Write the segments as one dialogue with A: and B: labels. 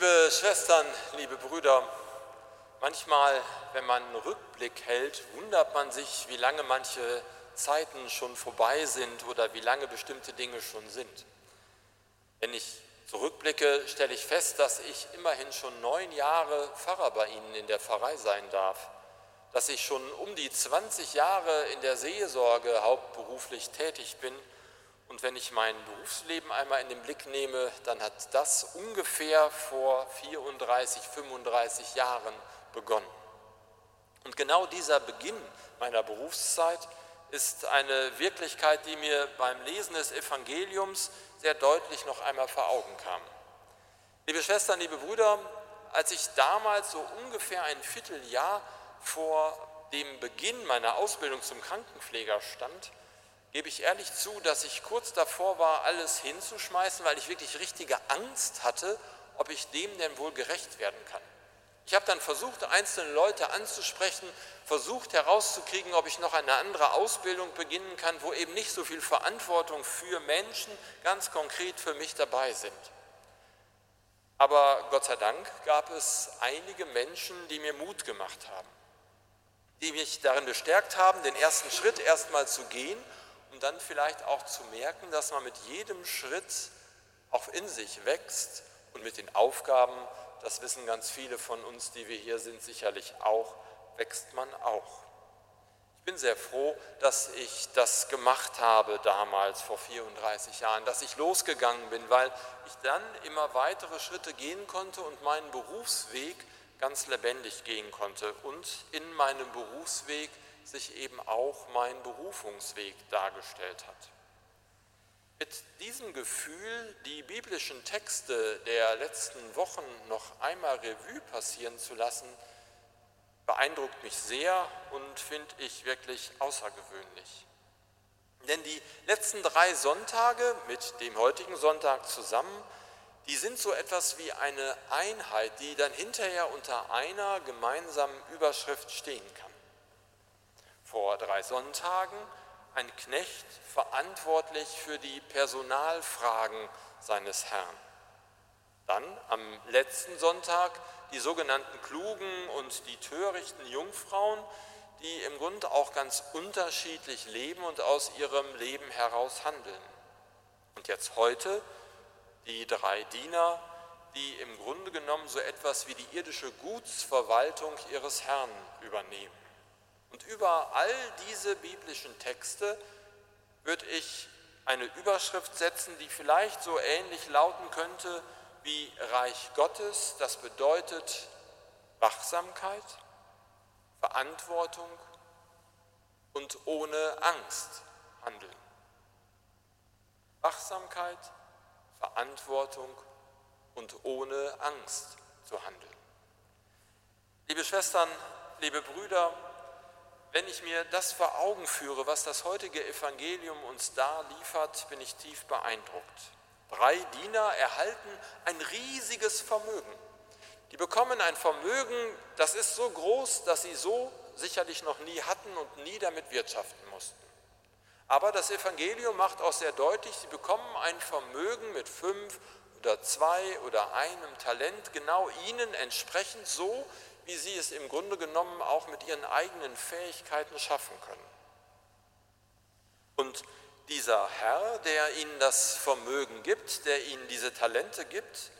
A: Liebe Schwestern, liebe Brüder, manchmal, wenn man einen Rückblick hält, wundert man sich, wie lange manche Zeiten schon vorbei sind oder wie lange bestimmte Dinge schon sind. Wenn ich zurückblicke, stelle ich fest, dass ich immerhin schon neun Jahre Pfarrer bei Ihnen in der Pfarrei sein darf, dass ich schon um die 20 Jahre in der Seelsorge hauptberuflich tätig bin und wenn ich mein Berufsleben einmal in den Blick nehme, dann hat das ungefähr vor 34, 35 Jahren begonnen. Und genau dieser Beginn meiner Berufszeit ist eine Wirklichkeit, die mir beim Lesen des Evangeliums sehr deutlich noch einmal vor Augen kam. Liebe Schwestern, liebe Brüder, als ich damals so ungefähr ein Vierteljahr vor dem Beginn meiner Ausbildung zum Krankenpfleger stand, gebe ich ehrlich zu, dass ich kurz davor war, alles hinzuschmeißen, weil ich wirklich richtige Angst hatte, ob ich dem denn wohl gerecht werden kann. Ich habe dann versucht, einzelne Leute anzusprechen, versucht herauszukriegen, ob ich noch eine andere Ausbildung beginnen kann, wo eben nicht so viel Verantwortung für Menschen ganz konkret für mich dabei sind. Aber Gott sei Dank gab es einige Menschen, die mir Mut gemacht haben, die mich darin bestärkt haben, den ersten Schritt erstmal zu gehen um dann vielleicht auch zu merken, dass man mit jedem Schritt auch in sich wächst und mit den Aufgaben, das wissen ganz viele von uns, die wir hier sind, sicherlich auch, wächst man auch. Ich bin sehr froh, dass ich das gemacht habe damals vor 34 Jahren, dass ich losgegangen bin, weil ich dann immer weitere Schritte gehen konnte und meinen Berufsweg ganz lebendig gehen konnte und in meinem Berufsweg sich eben auch mein Berufungsweg dargestellt hat. Mit diesem Gefühl, die biblischen Texte der letzten Wochen noch einmal Revue passieren zu lassen, beeindruckt mich sehr und finde ich wirklich außergewöhnlich. Denn die letzten drei Sonntage mit dem heutigen Sonntag zusammen, die sind so etwas wie eine Einheit, die dann hinterher unter einer gemeinsamen Überschrift stehen kann vor drei Sonntagen ein Knecht verantwortlich für die Personalfragen seines Herrn. Dann am letzten Sonntag die sogenannten klugen und die törichten Jungfrauen, die im Grunde auch ganz unterschiedlich leben und aus ihrem Leben heraus handeln. Und jetzt heute die drei Diener, die im Grunde genommen so etwas wie die irdische Gutsverwaltung ihres Herrn übernehmen. Und über all diese biblischen Texte würde ich eine Überschrift setzen, die vielleicht so ähnlich lauten könnte wie Reich Gottes. Das bedeutet Wachsamkeit, Verantwortung und ohne Angst handeln. Wachsamkeit, Verantwortung und ohne Angst zu handeln. Liebe Schwestern, liebe Brüder, wenn ich mir das vor Augen führe, was das heutige Evangelium uns da liefert, bin ich tief beeindruckt. Drei Diener erhalten ein riesiges Vermögen. Die bekommen ein Vermögen, das ist so groß, dass sie so sicherlich noch nie hatten und nie damit wirtschaften mussten. Aber das Evangelium macht auch sehr deutlich, sie bekommen ein Vermögen mit fünf oder zwei oder einem Talent, genau ihnen entsprechend so, wie sie es im Grunde genommen auch mit ihren eigenen Fähigkeiten schaffen können. Und dieser Herr, der ihnen das Vermögen gibt, der ihnen diese Talente gibt,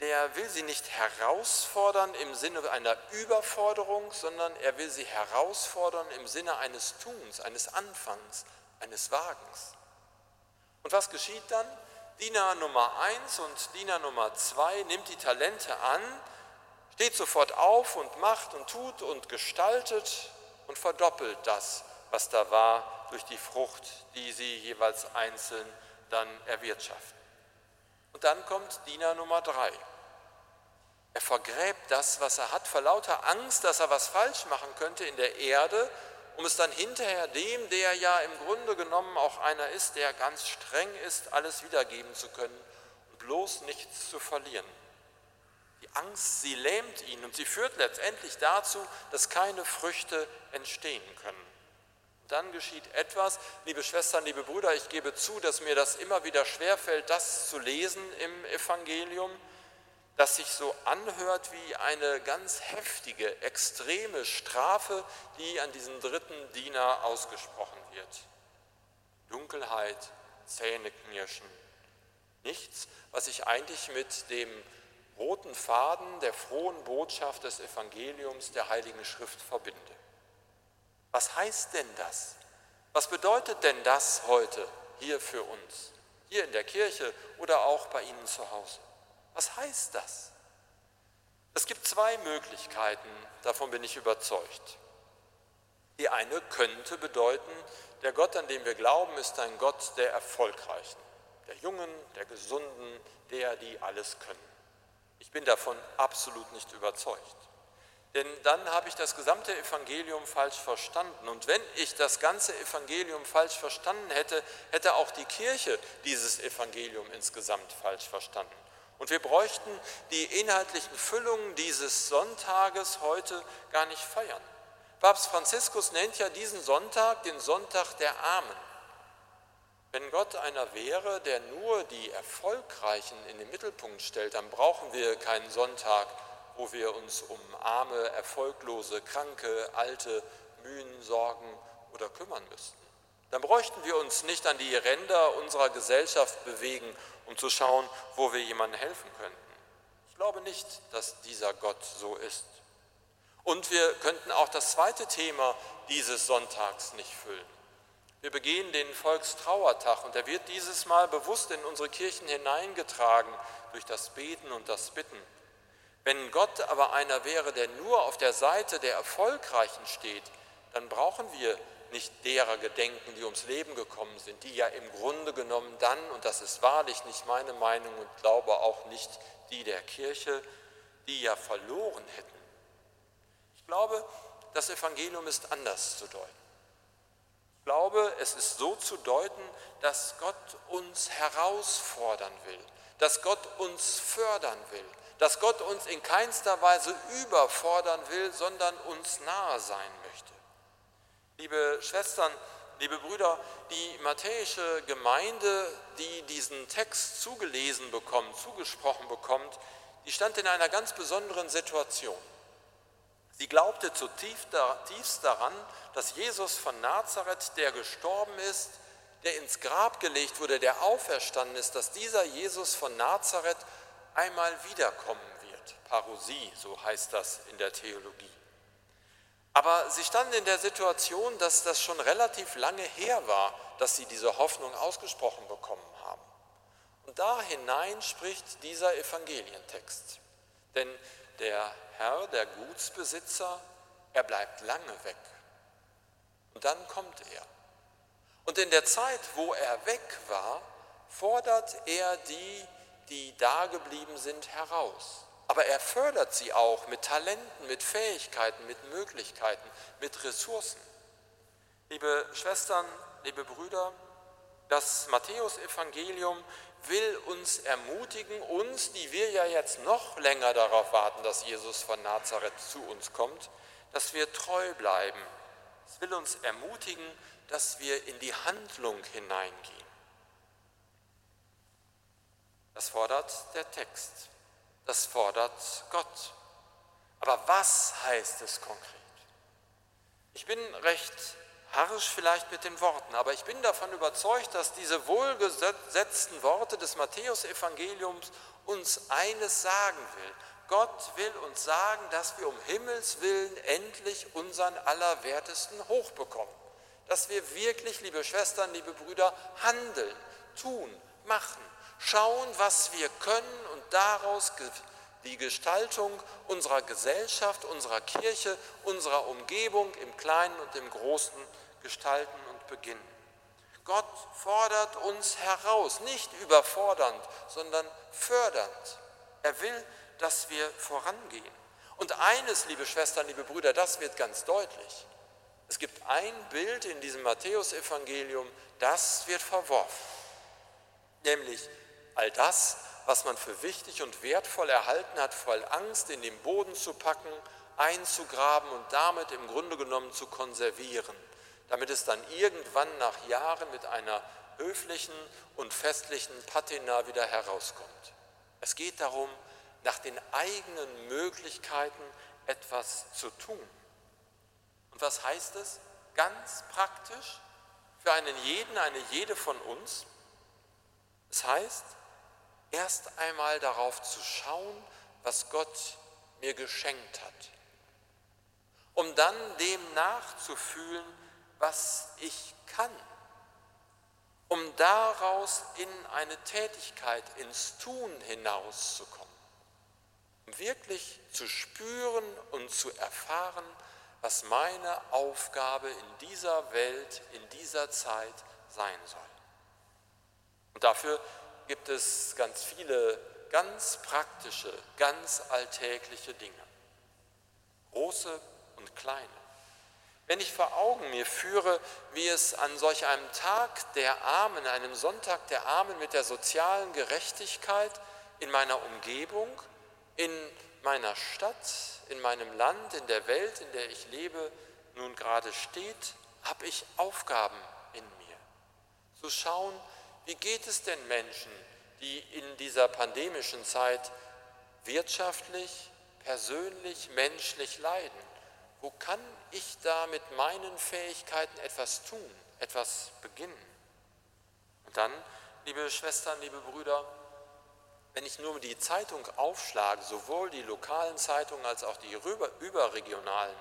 A: der will sie nicht herausfordern im Sinne einer Überforderung, sondern er will sie herausfordern im Sinne eines Tuns, eines Anfangs, eines Wagens. Und was geschieht dann? Diener Nummer eins und Diener Nummer zwei nimmt die Talente an, steht sofort auf und macht und tut und gestaltet und verdoppelt das, was da war, durch die Frucht, die sie jeweils einzeln dann erwirtschaften. Und dann kommt Diener Nummer drei. Er vergräbt das, was er hat, vor lauter Angst, dass er was falsch machen könnte in der Erde, um es dann hinterher dem, der ja im Grunde genommen auch einer ist, der ganz streng ist, alles wiedergeben zu können und bloß nichts zu verlieren. Die Angst, sie lähmt ihn und sie führt letztendlich dazu, dass keine Früchte entstehen können. Dann geschieht etwas, liebe Schwestern, liebe Brüder, ich gebe zu, dass mir das immer wieder schwerfällt, das zu lesen im Evangelium. das sich so anhört wie eine ganz heftige, extreme Strafe, die an diesen dritten Diener ausgesprochen wird. Dunkelheit, Zähneknirschen. Nichts, was sich eigentlich mit dem roten Faden der frohen Botschaft des Evangeliums der Heiligen Schrift verbinde. Was heißt denn das? Was bedeutet denn das heute hier für uns, hier in der Kirche oder auch bei Ihnen zu Hause? Was heißt das? Es gibt zwei Möglichkeiten, davon bin ich überzeugt. Die eine könnte bedeuten, der Gott, an den wir glauben, ist ein Gott der Erfolgreichen, der Jungen, der Gesunden, der, die alles können. Ich bin davon absolut nicht überzeugt. Denn dann habe ich das gesamte Evangelium falsch verstanden. Und wenn ich das ganze Evangelium falsch verstanden hätte, hätte auch die Kirche dieses Evangelium insgesamt falsch verstanden. Und wir bräuchten die inhaltlichen Füllungen dieses Sonntages heute gar nicht feiern. Papst Franziskus nennt ja diesen Sonntag den Sonntag der Armen. Wenn Gott einer wäre, der nur die Erfolgreichen in den Mittelpunkt stellt, dann brauchen wir keinen Sonntag, wo wir uns um arme, erfolglose, kranke, alte Mühen, Sorgen oder kümmern müssten. Dann bräuchten wir uns nicht an die Ränder unserer Gesellschaft bewegen, um zu schauen, wo wir jemandem helfen könnten. Ich glaube nicht, dass dieser Gott so ist. Und wir könnten auch das zweite Thema dieses Sonntags nicht füllen. Wir begehen den Volkstrauertag und er wird dieses Mal bewusst in unsere Kirchen hineingetragen durch das Beten und das Bitten. Wenn Gott aber einer wäre, der nur auf der Seite der Erfolgreichen steht, dann brauchen wir nicht derer gedenken, die ums Leben gekommen sind, die ja im Grunde genommen dann, und das ist wahrlich nicht meine Meinung und glaube auch nicht die der Kirche, die ja verloren hätten. Ich glaube, das Evangelium ist anders zu deuten. Ich glaube, es ist so zu deuten, dass Gott uns herausfordern will, dass Gott uns fördern will, dass Gott uns in keinster Weise überfordern will, sondern uns nahe sein möchte. Liebe Schwestern, liebe Brüder, die matthäische Gemeinde, die diesen Text zugelesen bekommt, zugesprochen bekommt, die stand in einer ganz besonderen Situation. Sie glaubte zutiefst daran, dass Jesus von Nazareth, der gestorben ist, der ins Grab gelegt wurde, der auferstanden ist, dass dieser Jesus von Nazareth einmal wiederkommen wird. Parosie, so heißt das in der Theologie. Aber sie standen in der Situation, dass das schon relativ lange her war, dass sie diese Hoffnung ausgesprochen bekommen haben. Und da hinein spricht dieser Evangelientext. Denn der Herr, der Gutsbesitzer, er bleibt lange weg. Und dann kommt er. Und in der Zeit, wo er weg war, fordert er die, die dageblieben sind, heraus. Aber er fördert sie auch mit Talenten, mit Fähigkeiten, mit Möglichkeiten, mit Ressourcen. Liebe Schwestern, liebe Brüder, das Matthäusevangelium will uns ermutigen, uns, die wir ja jetzt noch länger darauf warten, dass Jesus von Nazareth zu uns kommt, dass wir treu bleiben. Es will uns ermutigen, dass wir in die Handlung hineingehen. Das fordert der Text, das fordert Gott. Aber was heißt es konkret? Ich bin recht harsch vielleicht mit den Worten, aber ich bin davon überzeugt, dass diese wohlgesetzten Worte des Matthäusevangeliums uns eines sagen will. Gott will uns sagen, dass wir um Himmels willen endlich unseren Allerwertesten hochbekommen. Dass wir wirklich, liebe Schwestern, liebe Brüder, handeln, tun, machen schauen, was wir können und daraus die Gestaltung unserer Gesellschaft, unserer Kirche, unserer Umgebung im Kleinen und im Großen gestalten und beginnen. Gott fordert uns heraus, nicht überfordernd, sondern fördernd. Er will, dass wir vorangehen. Und eines, liebe Schwestern, liebe Brüder, das wird ganz deutlich. Es gibt ein Bild in diesem Matthäusevangelium, das wird verworfen, nämlich all das, was man für wichtig und wertvoll erhalten hat, voll Angst in den Boden zu packen, einzugraben und damit im Grunde genommen zu konservieren, damit es dann irgendwann nach Jahren mit einer höflichen und festlichen Patina wieder herauskommt. Es geht darum, nach den eigenen Möglichkeiten etwas zu tun. Und was heißt es ganz praktisch für einen jeden, eine jede von uns? Es heißt, erst einmal darauf zu schauen, was Gott mir geschenkt hat, um dann dem nachzufühlen, was ich kann, um daraus in eine Tätigkeit, ins Tun hinauszukommen, um wirklich zu spüren und zu erfahren, was meine Aufgabe in dieser Welt, in dieser Zeit sein soll. Und dafür gibt es ganz viele ganz praktische, ganz alltägliche Dinge, große und kleine. Wenn ich vor Augen mir führe, wie es an solch einem Tag der Armen, einem Sonntag der Armen mit der sozialen Gerechtigkeit in meiner Umgebung, in meiner Stadt, in meinem Land, in der Welt, in der ich lebe, nun gerade steht, habe ich Aufgaben in mir. Zu schauen, wie geht es denn Menschen, die in dieser pandemischen Zeit wirtschaftlich, persönlich, menschlich leiden? Wo kann ich da mit meinen Fähigkeiten etwas tun, etwas beginnen? Und dann, liebe Schwestern, liebe Brüder, wenn ich nur die Zeitung aufschlage, sowohl die lokalen Zeitungen als auch die überregionalen,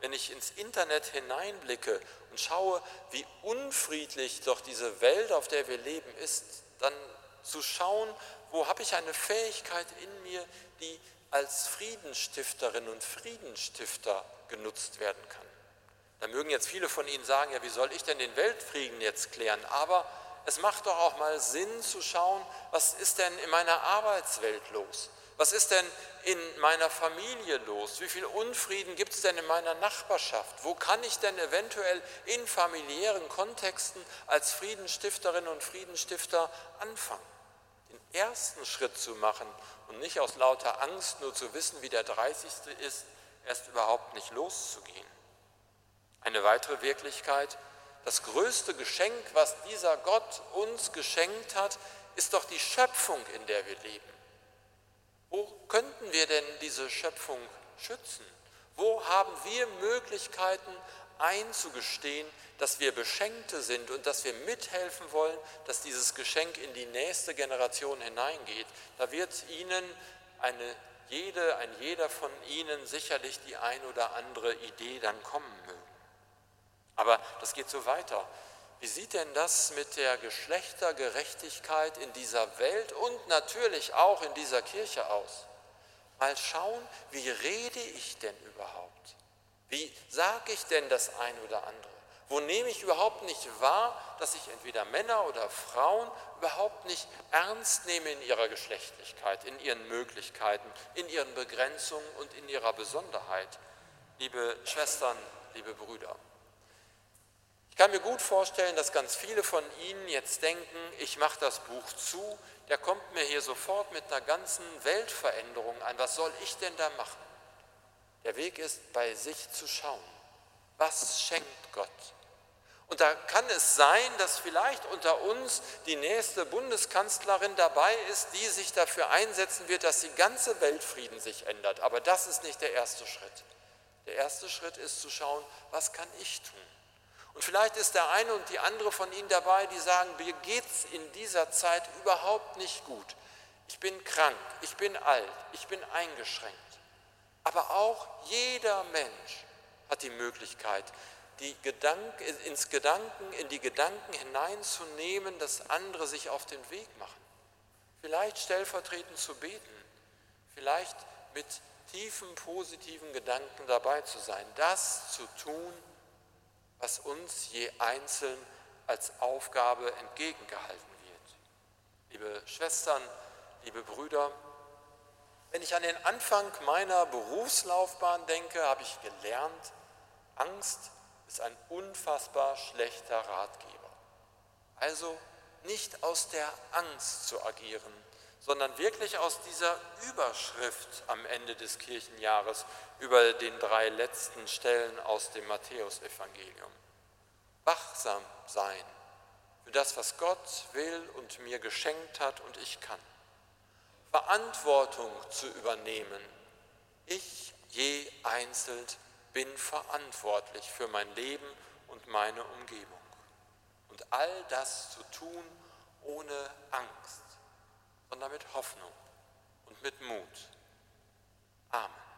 A: wenn ich ins Internet hineinblicke und schaue, wie unfriedlich doch diese Welt, auf der wir leben, ist, dann zu schauen, wo habe ich eine Fähigkeit in mir, die als Friedensstifterin und Friedensstifter genutzt werden kann. Da mögen jetzt viele von Ihnen sagen, ja, wie soll ich denn den Weltfrieden jetzt klären? Aber es macht doch auch mal Sinn zu schauen, was ist denn in meiner Arbeitswelt los? Was ist denn in meiner Familie los? Wie viel Unfrieden gibt es denn in meiner Nachbarschaft? Wo kann ich denn eventuell in familiären Kontexten als Friedensstifterin und Friedensstifter anfangen? Den ersten Schritt zu machen und nicht aus lauter Angst nur zu wissen, wie der 30. ist, erst überhaupt nicht loszugehen. Eine weitere Wirklichkeit, das größte Geschenk, was dieser Gott uns geschenkt hat, ist doch die Schöpfung, in der wir leben. Wo könnten wir denn diese Schöpfung schützen? Wo haben wir Möglichkeiten einzugestehen, dass wir Beschenkte sind und dass wir mithelfen wollen, dass dieses Geschenk in die nächste Generation hineingeht? Da wird Ihnen eine jede, ein jeder von Ihnen sicherlich die ein oder andere Idee dann kommen mögen. Aber das geht so weiter. Wie sieht denn das mit der Geschlechtergerechtigkeit in dieser Welt und natürlich auch in dieser Kirche aus? Mal schauen, wie rede ich denn überhaupt? Wie sage ich denn das ein oder andere? Wo nehme ich überhaupt nicht wahr, dass ich entweder Männer oder Frauen überhaupt nicht ernst nehme in ihrer Geschlechtlichkeit, in ihren Möglichkeiten, in ihren Begrenzungen und in ihrer Besonderheit? Liebe Schwestern, liebe Brüder. Ich kann mir gut vorstellen, dass ganz viele von Ihnen jetzt denken, ich mache das Buch zu, der kommt mir hier sofort mit einer ganzen Weltveränderung an. Was soll ich denn da machen? Der Weg ist, bei sich zu schauen. Was schenkt Gott? Und da kann es sein, dass vielleicht unter uns die nächste Bundeskanzlerin dabei ist, die sich dafür einsetzen wird, dass die ganze Weltfrieden sich ändert. Aber das ist nicht der erste Schritt. Der erste Schritt ist zu schauen, was kann ich tun? Und vielleicht ist der eine und die andere von Ihnen dabei, die sagen, mir geht es in dieser Zeit überhaupt nicht gut. Ich bin krank, ich bin alt, ich bin eingeschränkt. Aber auch jeder Mensch hat die Möglichkeit, die Gedanken, ins Gedanken, in die Gedanken hineinzunehmen, dass andere sich auf den Weg machen. Vielleicht stellvertretend zu beten, vielleicht mit tiefen positiven Gedanken dabei zu sein, das zu tun, was uns je einzeln als Aufgabe entgegengehalten wird. Liebe Schwestern, liebe Brüder, wenn ich an den Anfang meiner Berufslaufbahn denke, habe ich gelernt, Angst ist ein unfassbar schlechter Ratgeber. Also nicht aus der Angst zu agieren, sondern wirklich aus dieser Überschrift am Ende des Kirchenjahres über den drei letzten Stellen aus dem Matthäusevangelium. Wachsam sein für das, was Gott will und mir geschenkt hat und ich kann. Verantwortung zu übernehmen. Ich je einzeln bin verantwortlich für mein Leben und meine Umgebung. Und all das zu tun ohne Angst, sondern mit Hoffnung und mit Mut. Amen.